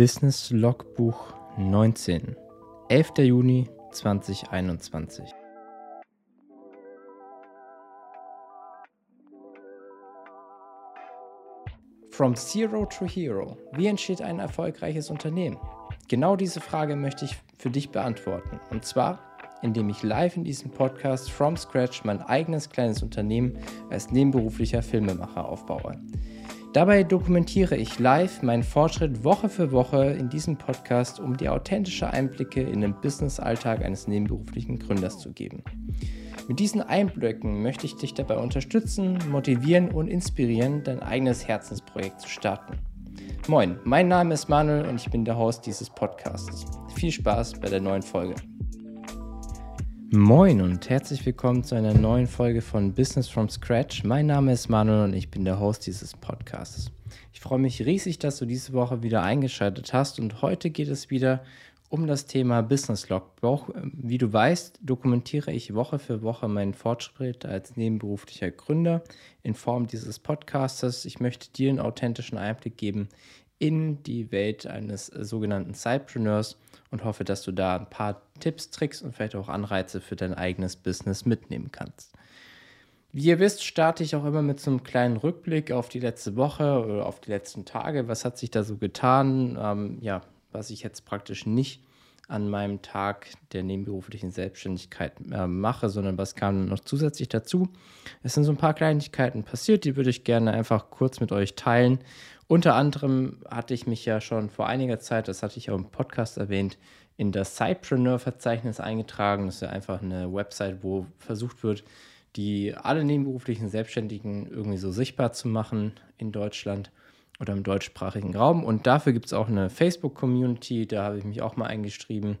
Business Logbuch 19, 11. Juni 2021. From Zero to Hero. Wie entsteht ein erfolgreiches Unternehmen? Genau diese Frage möchte ich für dich beantworten. Und zwar, indem ich live in diesem Podcast From Scratch mein eigenes kleines Unternehmen als nebenberuflicher Filmemacher aufbaue. Dabei dokumentiere ich live meinen Fortschritt Woche für Woche in diesem Podcast, um dir authentische Einblicke in den Business-Alltag eines nebenberuflichen Gründers zu geben. Mit diesen Einblicken möchte ich dich dabei unterstützen, motivieren und inspirieren, dein eigenes Herzensprojekt zu starten. Moin, mein Name ist Manuel und ich bin der Host dieses Podcasts. Viel Spaß bei der neuen Folge. Moin und herzlich willkommen zu einer neuen Folge von Business from Scratch. Mein Name ist Manuel und ich bin der Host dieses Podcasts. Ich freue mich riesig, dass du diese Woche wieder eingeschaltet hast und heute geht es wieder um das Thema Business Logbuch. Wie du weißt, dokumentiere ich Woche für Woche meinen Fortschritt als nebenberuflicher Gründer in Form dieses Podcastes. Ich möchte dir einen authentischen Einblick geben in die Welt eines sogenannten Sidepreneurs und hoffe, dass du da ein paar Tipps, Tricks und vielleicht auch Anreize für dein eigenes Business mitnehmen kannst. Wie ihr wisst, starte ich auch immer mit so einem kleinen Rückblick auf die letzte Woche oder auf die letzten Tage. Was hat sich da so getan? Ähm, ja, was ich jetzt praktisch nicht an meinem Tag der nebenberuflichen Selbstständigkeit äh, mache, sondern was kam noch zusätzlich dazu. Es sind so ein paar Kleinigkeiten passiert, die würde ich gerne einfach kurz mit euch teilen unter anderem hatte ich mich ja schon vor einiger Zeit, das hatte ich auch im Podcast erwähnt, in das Sidepreneur-Verzeichnis eingetragen. Das ist ja einfach eine Website, wo versucht wird, die alle nebenberuflichen Selbstständigen irgendwie so sichtbar zu machen in Deutschland oder im deutschsprachigen Raum. Und dafür gibt es auch eine Facebook-Community, da habe ich mich auch mal eingeschrieben.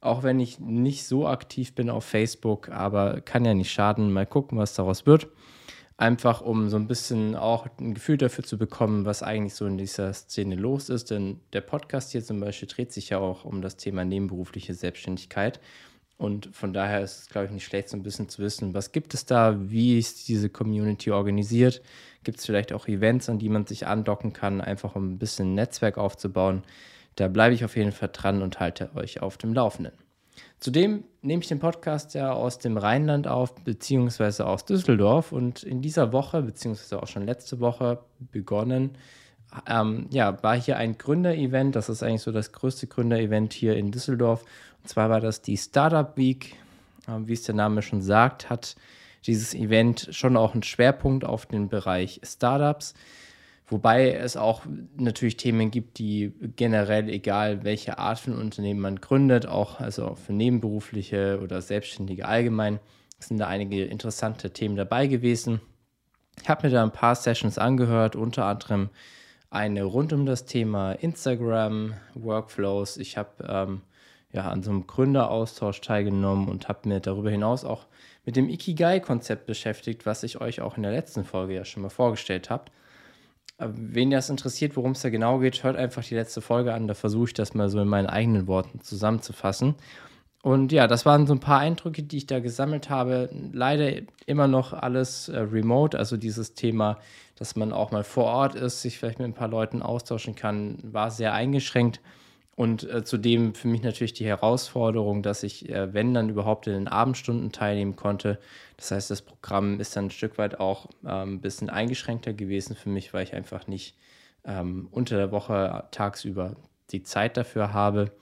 Auch wenn ich nicht so aktiv bin auf Facebook, aber kann ja nicht schaden. Mal gucken, was daraus wird einfach um so ein bisschen auch ein Gefühl dafür zu bekommen, was eigentlich so in dieser Szene los ist. Denn der Podcast hier zum Beispiel dreht sich ja auch um das Thema nebenberufliche Selbstständigkeit. Und von daher ist es, glaube ich, nicht schlecht, so ein bisschen zu wissen, was gibt es da, wie ist diese Community organisiert, gibt es vielleicht auch Events, an die man sich andocken kann, einfach um ein bisschen Netzwerk aufzubauen. Da bleibe ich auf jeden Fall dran und halte euch auf dem Laufenden. Zudem nehme ich den Podcast ja aus dem Rheinland auf, beziehungsweise aus Düsseldorf. Und in dieser Woche, beziehungsweise auch schon letzte Woche begonnen, ähm, ja, war hier ein Gründerevent. Das ist eigentlich so das größte Gründerevent hier in Düsseldorf. Und zwar war das die Startup Week. Ähm, wie es der Name schon sagt, hat dieses Event schon auch einen Schwerpunkt auf den Bereich Startups. Wobei es auch natürlich Themen gibt, die generell, egal welche Art von Unternehmen man gründet, auch also für Nebenberufliche oder Selbstständige allgemein, sind da einige interessante Themen dabei gewesen. Ich habe mir da ein paar Sessions angehört, unter anderem eine rund um das Thema Instagram, Workflows. Ich habe ähm, ja, an so einem Gründeraustausch teilgenommen und habe mir darüber hinaus auch mit dem Ikigai-Konzept beschäftigt, was ich euch auch in der letzten Folge ja schon mal vorgestellt habe. Wen das interessiert, worum es da genau geht, hört einfach die letzte Folge an. Da versuche ich das mal so in meinen eigenen Worten zusammenzufassen. Und ja, das waren so ein paar Eindrücke, die ich da gesammelt habe. Leider immer noch alles äh, remote, also dieses Thema, dass man auch mal vor Ort ist, sich vielleicht mit ein paar Leuten austauschen kann, war sehr eingeschränkt. Und äh, zudem für mich natürlich die Herausforderung, dass ich, äh, wenn dann überhaupt in den Abendstunden teilnehmen konnte. Das heißt, das Programm ist dann ein Stück weit auch ähm, ein bisschen eingeschränkter gewesen für mich, weil ich einfach nicht ähm, unter der Woche tagsüber die Zeit dafür habe.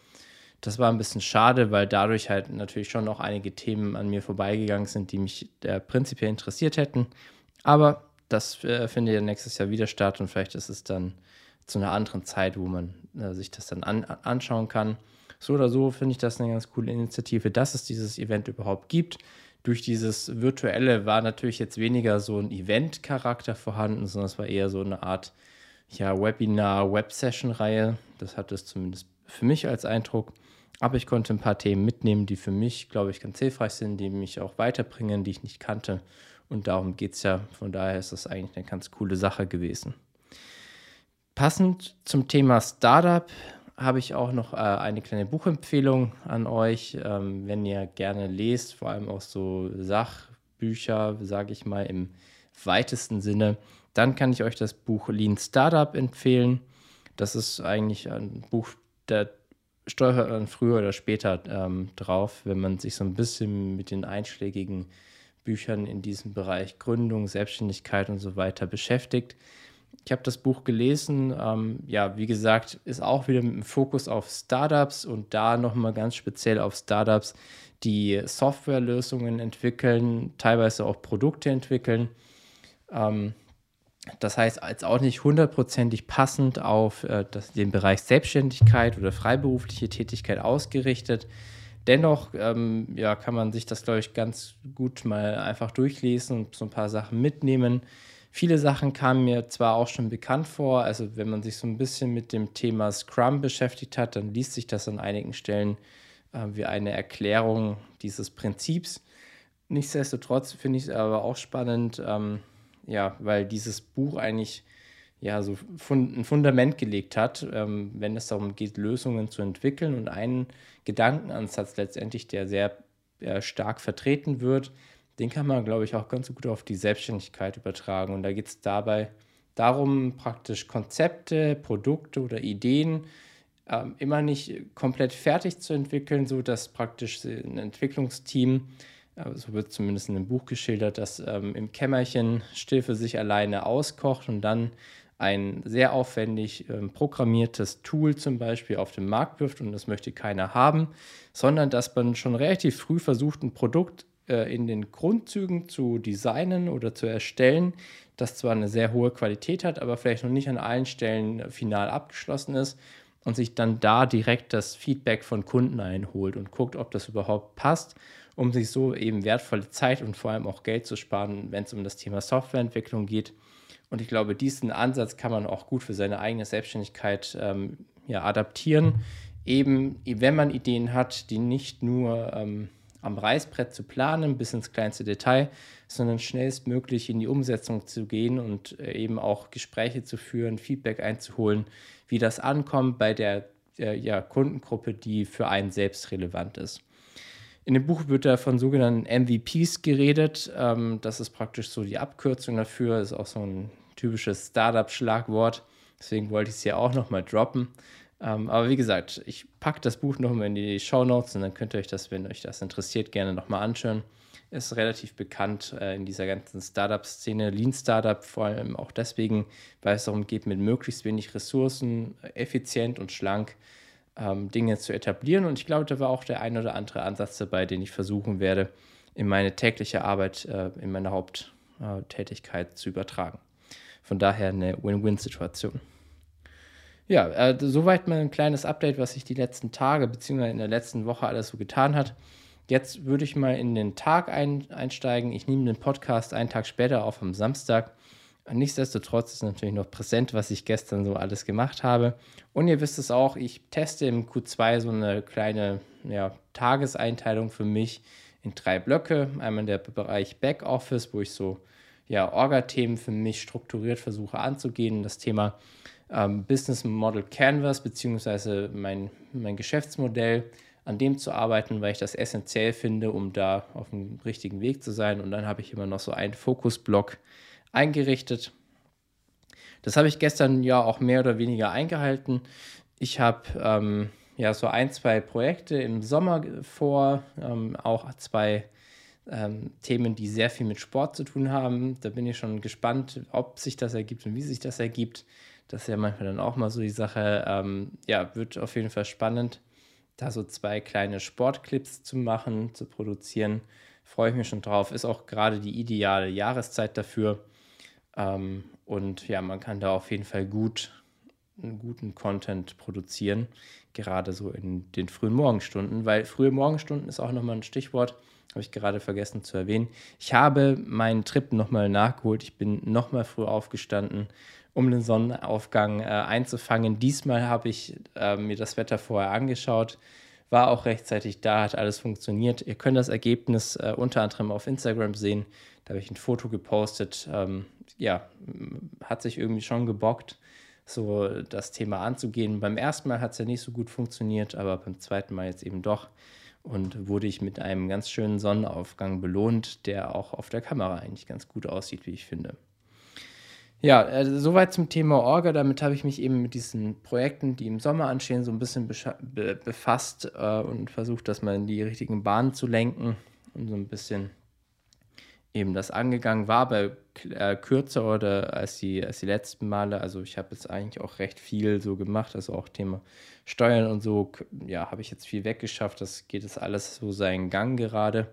Das war ein bisschen schade, weil dadurch halt natürlich schon noch einige Themen an mir vorbeigegangen sind, die mich äh, prinzipiell interessiert hätten. Aber das äh, findet ja nächstes Jahr wieder statt und vielleicht ist es dann zu einer anderen Zeit, wo man äh, sich das dann an, anschauen kann. So oder so finde ich das eine ganz coole Initiative, dass es dieses Event überhaupt gibt. Durch dieses Virtuelle war natürlich jetzt weniger so ein Event-Charakter vorhanden, sondern es war eher so eine Art ja, Webinar-Web-Session-Reihe. Das hat es zumindest für mich als Eindruck. Aber ich konnte ein paar Themen mitnehmen, die für mich, glaube ich, ganz hilfreich sind, die mich auch weiterbringen, die ich nicht kannte. Und darum geht es ja. Von daher ist das eigentlich eine ganz coole Sache gewesen. Passend zum Thema Startup habe ich auch noch äh, eine kleine Buchempfehlung an euch. Ähm, wenn ihr gerne lest, vor allem auch so Sachbücher, sage ich mal im weitesten Sinne, dann kann ich euch das Buch Lean Startup empfehlen. das ist eigentlich ein Buch, da steuert man früher oder später ähm, drauf, wenn man sich so ein bisschen mit den einschlägigen Büchern in diesem Bereich Gründung, Selbstständigkeit und so weiter beschäftigt. Ich habe das Buch gelesen. Ähm, ja, wie gesagt, ist auch wieder mit dem Fokus auf Startups und da nochmal ganz speziell auf Startups, die Softwarelösungen entwickeln, teilweise auch Produkte entwickeln. Ähm, das heißt, als auch nicht hundertprozentig passend auf äh, das, den Bereich Selbstständigkeit oder freiberufliche Tätigkeit ausgerichtet. Dennoch ähm, ja, kann man sich das, glaube ich, ganz gut mal einfach durchlesen und so ein paar Sachen mitnehmen. Viele Sachen kamen mir zwar auch schon bekannt vor, also wenn man sich so ein bisschen mit dem Thema Scrum beschäftigt hat, dann liest sich das an einigen Stellen äh, wie eine Erklärung dieses Prinzips. Nichtsdestotrotz finde ich es aber auch spannend, ähm, ja, weil dieses Buch eigentlich ja so fund ein Fundament gelegt hat, ähm, wenn es darum geht, Lösungen zu entwickeln und einen Gedankenansatz letztendlich, der sehr äh, stark vertreten wird, den kann man, glaube ich, auch ganz gut auf die Selbstständigkeit übertragen. Und da geht es dabei darum, praktisch Konzepte, Produkte oder Ideen ähm, immer nicht komplett fertig zu entwickeln, so dass praktisch ein Entwicklungsteam so wird zumindest in dem Buch geschildert, dass ähm, im Kämmerchen still für sich alleine auskocht und dann ein sehr aufwendig ähm, programmiertes Tool zum Beispiel auf den Markt wirft und das möchte keiner haben, sondern dass man schon relativ früh versucht, ein Produkt äh, in den Grundzügen zu designen oder zu erstellen, das zwar eine sehr hohe Qualität hat, aber vielleicht noch nicht an allen Stellen final abgeschlossen ist und sich dann da direkt das Feedback von Kunden einholt und guckt, ob das überhaupt passt um sich so eben wertvolle Zeit und vor allem auch Geld zu sparen, wenn es um das Thema Softwareentwicklung geht. Und ich glaube, diesen Ansatz kann man auch gut für seine eigene Selbstständigkeit ähm, ja, adaptieren. Eben, wenn man Ideen hat, die nicht nur ähm, am Reißbrett zu planen, bis ins kleinste Detail, sondern schnellstmöglich in die Umsetzung zu gehen und äh, eben auch Gespräche zu führen, Feedback einzuholen, wie das ankommt bei der äh, ja, Kundengruppe, die für einen selbst relevant ist. In dem Buch wird da von sogenannten MVPs geredet. Ähm, das ist praktisch so die Abkürzung dafür. Ist auch so ein typisches Startup-Schlagwort. Deswegen wollte ich es hier auch nochmal droppen. Ähm, aber wie gesagt, ich packe das Buch nochmal in die Show Notes und dann könnt ihr euch das, wenn euch das interessiert, gerne nochmal anschauen. Ist relativ bekannt äh, in dieser ganzen Startup-Szene, Lean Startup vor allem auch deswegen, weil es darum geht, mit möglichst wenig Ressourcen effizient und schlank ähm, Dinge zu etablieren. Und ich glaube, da war auch der ein oder andere Ansatz dabei, den ich versuchen werde, in meine tägliche Arbeit, äh, in meine Haupttätigkeit zu übertragen. Von daher eine Win-Win-Situation. Ja, äh, soweit mal ein kleines Update, was sich die letzten Tage bzw. in der letzten Woche alles so getan hat. Jetzt würde ich mal in den Tag ein, einsteigen. Ich nehme den Podcast einen Tag später auf am Samstag. Nichtsdestotrotz ist natürlich noch präsent, was ich gestern so alles gemacht habe. Und ihr wisst es auch, ich teste im Q2 so eine kleine ja, Tageseinteilung für mich in drei Blöcke. Einmal der Bereich Backoffice, wo ich so ja, Orga-Themen für mich strukturiert versuche anzugehen. Das Thema ähm, Business Model Canvas, beziehungsweise mein, mein Geschäftsmodell, an dem zu arbeiten, weil ich das essentiell finde, um da auf dem richtigen Weg zu sein. Und dann habe ich immer noch so einen Fokusblock eingerichtet. Das habe ich gestern ja auch mehr oder weniger eingehalten. Ich habe ähm, ja so ein, zwei Projekte im Sommer vor, ähm, auch zwei ähm, Themen, die sehr viel mit Sport zu tun haben. Da bin ich schon gespannt, ob sich das ergibt und wie sich das ergibt. Das ist ja manchmal dann auch mal so die Sache. Ähm, ja, wird auf jeden Fall spannend, da so zwei kleine Sportclips zu machen, zu produzieren. Freue ich mich schon drauf. Ist auch gerade die ideale Jahreszeit dafür. Ähm, und ja, man kann da auf jeden Fall gut einen guten Content produzieren, gerade so in den frühen Morgenstunden, weil frühe Morgenstunden ist auch nochmal ein Stichwort, habe ich gerade vergessen zu erwähnen. Ich habe meinen Trip nochmal nachgeholt, ich bin nochmal früh aufgestanden, um den Sonnenaufgang äh, einzufangen. Diesmal habe ich äh, mir das Wetter vorher angeschaut, war auch rechtzeitig da, hat alles funktioniert. Ihr könnt das Ergebnis äh, unter anderem auf Instagram sehen. Da habe ich ein Foto gepostet. Ähm, ja, hat sich irgendwie schon gebockt, so das Thema anzugehen. Beim ersten Mal hat es ja nicht so gut funktioniert, aber beim zweiten Mal jetzt eben doch. Und wurde ich mit einem ganz schönen Sonnenaufgang belohnt, der auch auf der Kamera eigentlich ganz gut aussieht, wie ich finde. Ja, also soweit zum Thema Orga. Damit habe ich mich eben mit diesen Projekten, die im Sommer anstehen, so ein bisschen be befasst äh, und versucht, das mal in die richtigen Bahnen zu lenken und so ein bisschen eben das angegangen war, aber äh, kürzer oder als die, als die letzten Male. Also ich habe jetzt eigentlich auch recht viel so gemacht, also auch Thema Steuern und so, ja, habe ich jetzt viel weggeschafft. Das geht jetzt alles so seinen Gang gerade.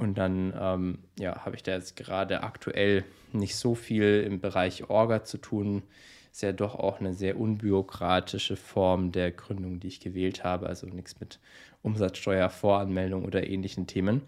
Und dann ähm, ja, habe ich da jetzt gerade aktuell nicht so viel im Bereich Orga zu tun. Ist ja doch auch eine sehr unbürokratische Form der Gründung, die ich gewählt habe. Also nichts mit Umsatzsteuervoranmeldung oder ähnlichen Themen.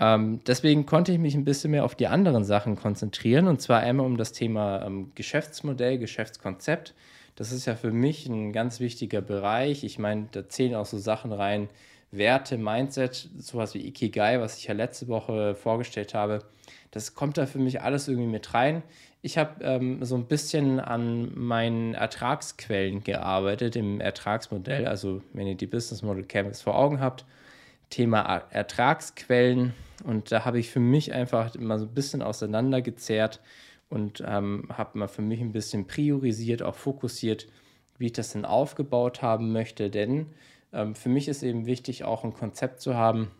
Ähm, deswegen konnte ich mich ein bisschen mehr auf die anderen Sachen konzentrieren. Und zwar einmal um das Thema ähm, Geschäftsmodell, Geschäftskonzept. Das ist ja für mich ein ganz wichtiger Bereich. Ich meine, da zählen auch so Sachen rein Werte, Mindset, sowas wie Ikigai, was ich ja letzte Woche vorgestellt habe, das kommt da für mich alles irgendwie mit rein. Ich habe ähm, so ein bisschen an meinen Ertragsquellen gearbeitet im Ertragsmodell. Also, wenn ihr die Business Model Canvas vor Augen habt, Thema Ertragsquellen. Und da habe ich für mich einfach mal so ein bisschen auseinandergezerrt und ähm, habe mal für mich ein bisschen priorisiert, auch fokussiert, wie ich das denn aufgebaut haben möchte. Denn für mich ist eben wichtig, auch ein Konzept zu haben,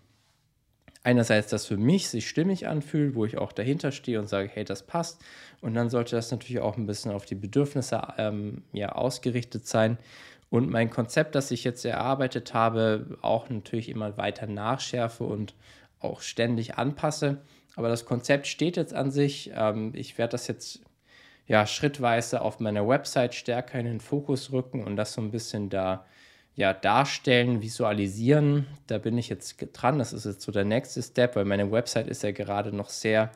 einerseits, das für mich sich stimmig anfühlt, wo ich auch dahinter stehe und sage, hey, das passt. Und dann sollte das natürlich auch ein bisschen auf die Bedürfnisse ähm, ja, ausgerichtet sein. Und mein Konzept, das ich jetzt erarbeitet habe, auch natürlich immer weiter nachschärfe und auch ständig anpasse. Aber das Konzept steht jetzt an sich. Ähm, ich werde das jetzt ja schrittweise auf meiner Website stärker in den Fokus rücken und das so ein bisschen da ja, darstellen, visualisieren. Da bin ich jetzt dran. Das ist jetzt so der nächste Step, weil meine Website ist ja gerade noch sehr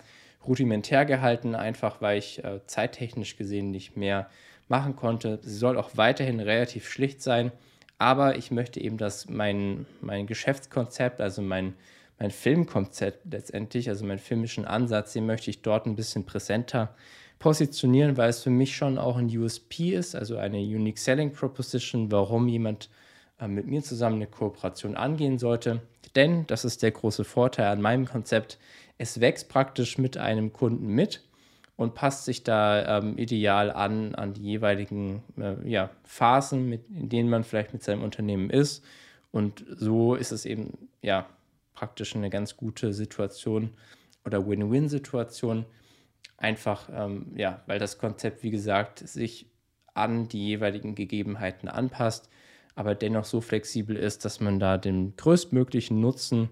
rudimentär gehalten, einfach weil ich äh, zeittechnisch gesehen nicht mehr machen konnte. Sie soll auch weiterhin relativ schlicht sein, aber ich möchte eben, dass mein, mein Geschäftskonzept, also mein, mein Filmkonzept letztendlich, also meinen filmischen Ansatz, den möchte ich dort ein bisschen präsenter positionieren, weil es für mich schon auch ein USP ist, also eine Unique Selling Proposition, warum jemand mit mir zusammen eine Kooperation angehen sollte. Denn, das ist der große Vorteil an meinem Konzept, es wächst praktisch mit einem Kunden mit und passt sich da ähm, ideal an an die jeweiligen äh, ja, Phasen, mit, in denen man vielleicht mit seinem Unternehmen ist. Und so ist es eben ja praktisch eine ganz gute Situation oder Win-Win-Situation. Einfach, ähm, ja, weil das Konzept, wie gesagt, sich an die jeweiligen Gegebenheiten anpasst aber dennoch so flexibel ist, dass man da den größtmöglichen Nutzen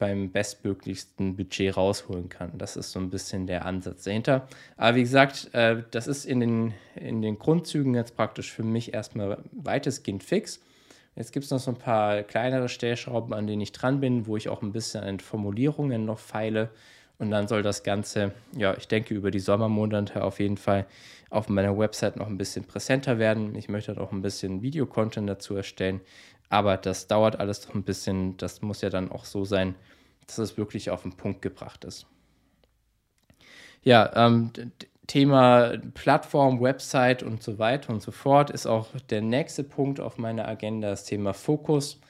beim bestmöglichsten Budget rausholen kann. Das ist so ein bisschen der Ansatz dahinter. Aber wie gesagt, äh, das ist in den, in den Grundzügen jetzt praktisch für mich erstmal weitestgehend fix. Jetzt gibt es noch so ein paar kleinere Stellschrauben, an denen ich dran bin, wo ich auch ein bisschen an Formulierungen noch feile. Und dann soll das Ganze, ja, ich denke, über die Sommermonate auf jeden Fall auf meiner Website noch ein bisschen präsenter werden. Ich möchte auch ein bisschen Videocontent dazu erstellen, aber das dauert alles noch ein bisschen. Das muss ja dann auch so sein, dass es wirklich auf den Punkt gebracht ist. Ja, ähm, Thema Plattform, Website und so weiter und so fort ist auch der nächste Punkt auf meiner Agenda, das Thema Fokus.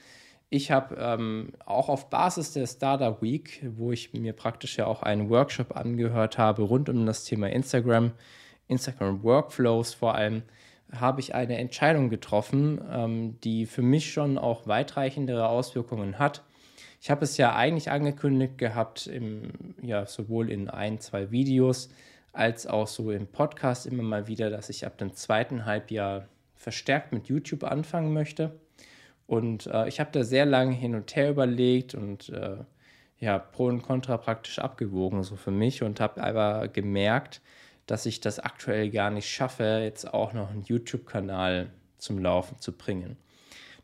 Ich habe ähm, auch auf Basis der Startup Week, wo ich mir praktisch ja auch einen Workshop angehört habe rund um das Thema Instagram, Instagram Workflows vor allem, habe ich eine Entscheidung getroffen, ähm, die für mich schon auch weitreichendere Auswirkungen hat. Ich habe es ja eigentlich angekündigt gehabt, im, ja, sowohl in ein, zwei Videos als auch so im Podcast immer mal wieder, dass ich ab dem zweiten Halbjahr verstärkt mit YouTube anfangen möchte. Und äh, ich habe da sehr lange hin und her überlegt und äh, ja, Pro und Contra praktisch abgewogen, so für mich und habe aber gemerkt, dass ich das aktuell gar nicht schaffe, jetzt auch noch einen YouTube-Kanal zum Laufen zu bringen.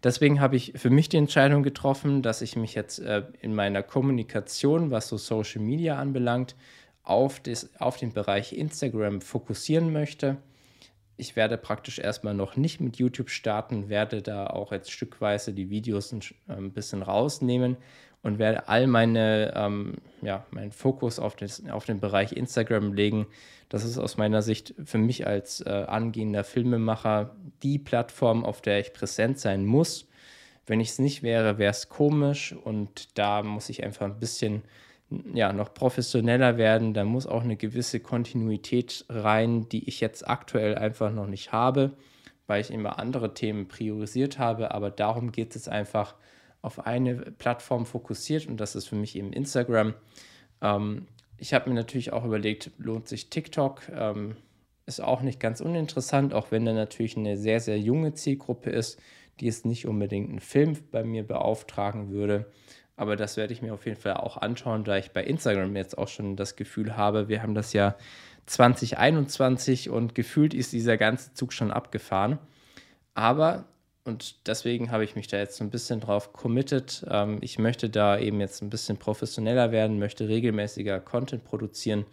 Deswegen habe ich für mich die Entscheidung getroffen, dass ich mich jetzt äh, in meiner Kommunikation, was so Social Media anbelangt, auf, das, auf den Bereich Instagram fokussieren möchte. Ich werde praktisch erstmal noch nicht mit YouTube starten, werde da auch jetzt stückweise die Videos ein, ein bisschen rausnehmen und werde all meine, ähm, ja, meinen Fokus auf, das, auf den Bereich Instagram legen, das ist aus meiner Sicht für mich als äh, angehender Filmemacher die Plattform, auf der ich präsent sein muss. Wenn ich es nicht wäre, wäre es komisch und da muss ich einfach ein bisschen ja, noch professioneller werden. Da muss auch eine gewisse Kontinuität rein, die ich jetzt aktuell einfach noch nicht habe, weil ich immer andere Themen priorisiert habe. Aber darum geht es einfach auf eine Plattform fokussiert und das ist für mich eben Instagram. Ähm, ich habe mir natürlich auch überlegt, lohnt sich TikTok? Ähm, ist auch nicht ganz uninteressant, auch wenn da natürlich eine sehr, sehr junge Zielgruppe ist, die es nicht unbedingt einen Film bei mir beauftragen würde. Aber das werde ich mir auf jeden Fall auch anschauen, da ich bei Instagram jetzt auch schon das Gefühl habe, wir haben das Jahr 2021 und gefühlt ist dieser ganze Zug schon abgefahren. Aber, und deswegen habe ich mich da jetzt so ein bisschen drauf committed, ähm, ich möchte da eben jetzt ein bisschen professioneller werden, möchte regelmäßiger Content produzieren.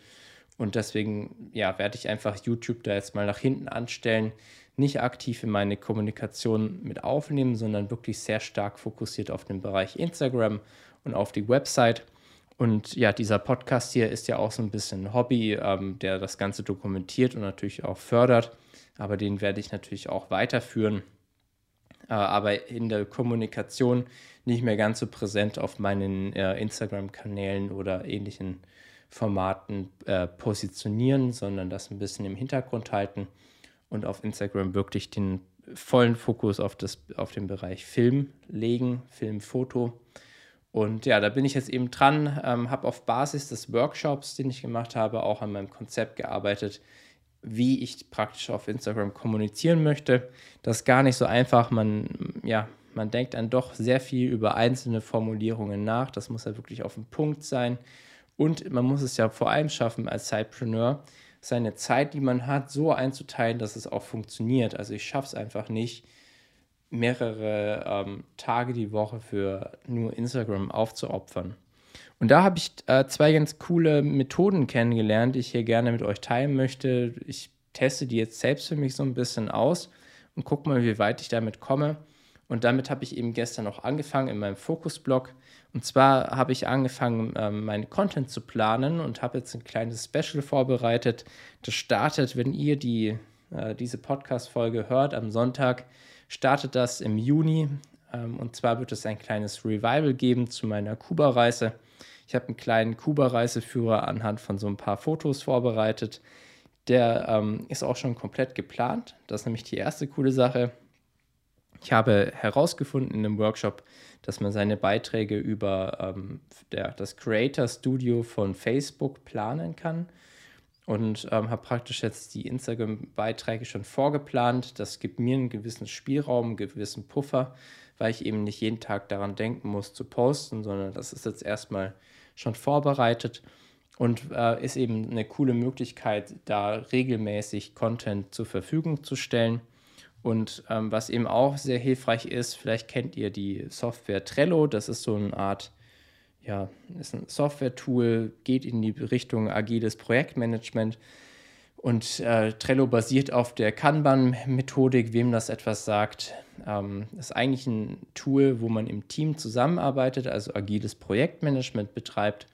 Und deswegen, ja, werde ich einfach YouTube da jetzt mal nach hinten anstellen, nicht aktiv in meine Kommunikation mit aufnehmen, sondern wirklich sehr stark fokussiert auf den Bereich Instagram und auf die Website. Und ja, dieser Podcast hier ist ja auch so ein bisschen ein Hobby, ähm, der das Ganze dokumentiert und natürlich auch fördert. Aber den werde ich natürlich auch weiterführen. Äh, aber in der Kommunikation nicht mehr ganz so präsent auf meinen äh, Instagram-Kanälen oder ähnlichen Formaten äh, positionieren, sondern das ein bisschen im Hintergrund halten und auf Instagram wirklich den vollen Fokus auf, das, auf den Bereich Film legen, Film, Foto. Und ja, da bin ich jetzt eben dran, ähm, habe auf Basis des Workshops, den ich gemacht habe, auch an meinem Konzept gearbeitet, wie ich praktisch auf Instagram kommunizieren möchte. Das ist gar nicht so einfach. Man, ja, man denkt dann doch sehr viel über einzelne Formulierungen nach. Das muss ja wirklich auf den Punkt sein. Und man muss es ja vor allem schaffen als Sidepreneur, seine Zeit, die man hat, so einzuteilen, dass es auch funktioniert. Also ich schaffe es einfach nicht, mehrere ähm, Tage die Woche für nur Instagram aufzuopfern. Und da habe ich äh, zwei ganz coole Methoden kennengelernt, die ich hier gerne mit euch teilen möchte. Ich teste die jetzt selbst für mich so ein bisschen aus und gucke mal, wie weit ich damit komme. Und damit habe ich eben gestern auch angefangen in meinem Fokusblog. Und zwar habe ich angefangen, ähm, meinen Content zu planen und habe jetzt ein kleines Special vorbereitet. Das startet, wenn ihr die, äh, diese Podcast-Folge hört, am Sonntag, startet das im Juni. Ähm, und zwar wird es ein kleines Revival geben zu meiner Kuba-Reise. Ich habe einen kleinen Kuba-Reiseführer anhand von so ein paar Fotos vorbereitet. Der ähm, ist auch schon komplett geplant. Das ist nämlich die erste coole Sache. Ich habe herausgefunden in einem Workshop, dass man seine Beiträge über ähm, der, das Creator Studio von Facebook planen kann und ähm, habe praktisch jetzt die Instagram-Beiträge schon vorgeplant. Das gibt mir einen gewissen Spielraum, einen gewissen Puffer, weil ich eben nicht jeden Tag daran denken muss zu posten, sondern das ist jetzt erstmal schon vorbereitet und äh, ist eben eine coole Möglichkeit, da regelmäßig Content zur Verfügung zu stellen. Und ähm, was eben auch sehr hilfreich ist, vielleicht kennt ihr die Software Trello, das ist so eine Art, ja, ist ein Software-Tool, geht in die Richtung agiles Projektmanagement. Und äh, Trello basiert auf der Kanban-Methodik, wem das etwas sagt. Ähm, ist eigentlich ein Tool, wo man im Team zusammenarbeitet, also agiles Projektmanagement betreibt.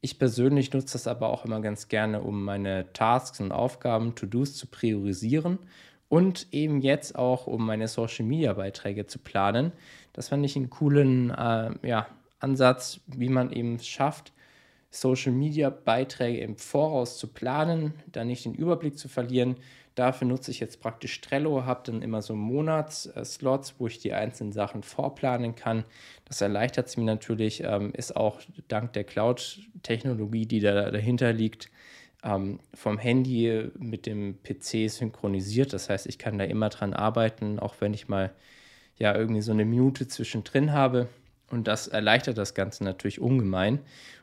Ich persönlich nutze das aber auch immer ganz gerne, um meine Tasks und Aufgaben, To-Dos zu priorisieren und eben jetzt auch, um meine Social Media Beiträge zu planen. Das fand ich einen coolen äh, ja, Ansatz, wie man eben schafft, Social Media Beiträge im Voraus zu planen, da nicht den Überblick zu verlieren. Dafür nutze ich jetzt praktisch Trello, habe dann immer so Monatsslots, wo ich die einzelnen Sachen vorplanen kann. Das erleichtert es mir natürlich, ähm, ist auch dank der Cloud-Technologie, die da dahinter liegt, ähm, vom Handy mit dem PC synchronisiert. Das heißt, ich kann da immer dran arbeiten, auch wenn ich mal ja irgendwie so eine Minute zwischendrin habe. Und das erleichtert das Ganze natürlich ungemein.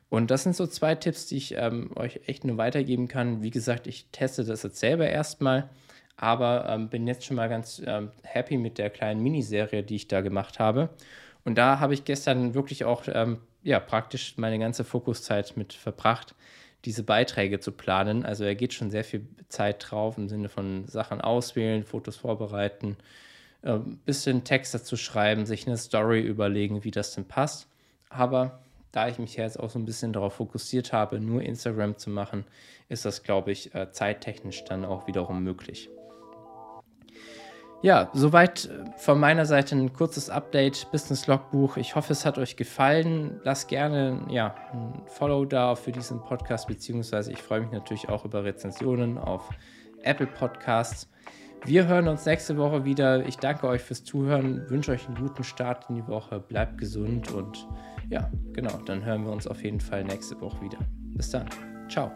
Und das sind so zwei Tipps, die ich ähm, euch echt nur weitergeben kann. Wie gesagt, ich teste das jetzt selber erstmal, aber ähm, bin jetzt schon mal ganz ähm, happy mit der kleinen Miniserie, die ich da gemacht habe. Und da habe ich gestern wirklich auch ähm, ja, praktisch meine ganze Fokuszeit mit verbracht, diese Beiträge zu planen. Also er geht schon sehr viel Zeit drauf im Sinne von Sachen auswählen, Fotos vorbereiten, ein äh, bisschen Text dazu schreiben, sich eine Story überlegen, wie das denn passt. Aber da ich mich jetzt auch so ein bisschen darauf fokussiert habe, nur Instagram zu machen, ist das, glaube ich, äh, zeittechnisch dann auch wiederum möglich. Ja, soweit von meiner Seite ein kurzes Update, Business Logbuch. Ich hoffe, es hat euch gefallen. Lasst gerne ja, ein Follow da für diesen Podcast, beziehungsweise ich freue mich natürlich auch über Rezensionen auf Apple Podcasts. Wir hören uns nächste Woche wieder. Ich danke euch fürs Zuhören, wünsche euch einen guten Start in die Woche, bleibt gesund und ja, genau, dann hören wir uns auf jeden Fall nächste Woche wieder. Bis dann. Ciao.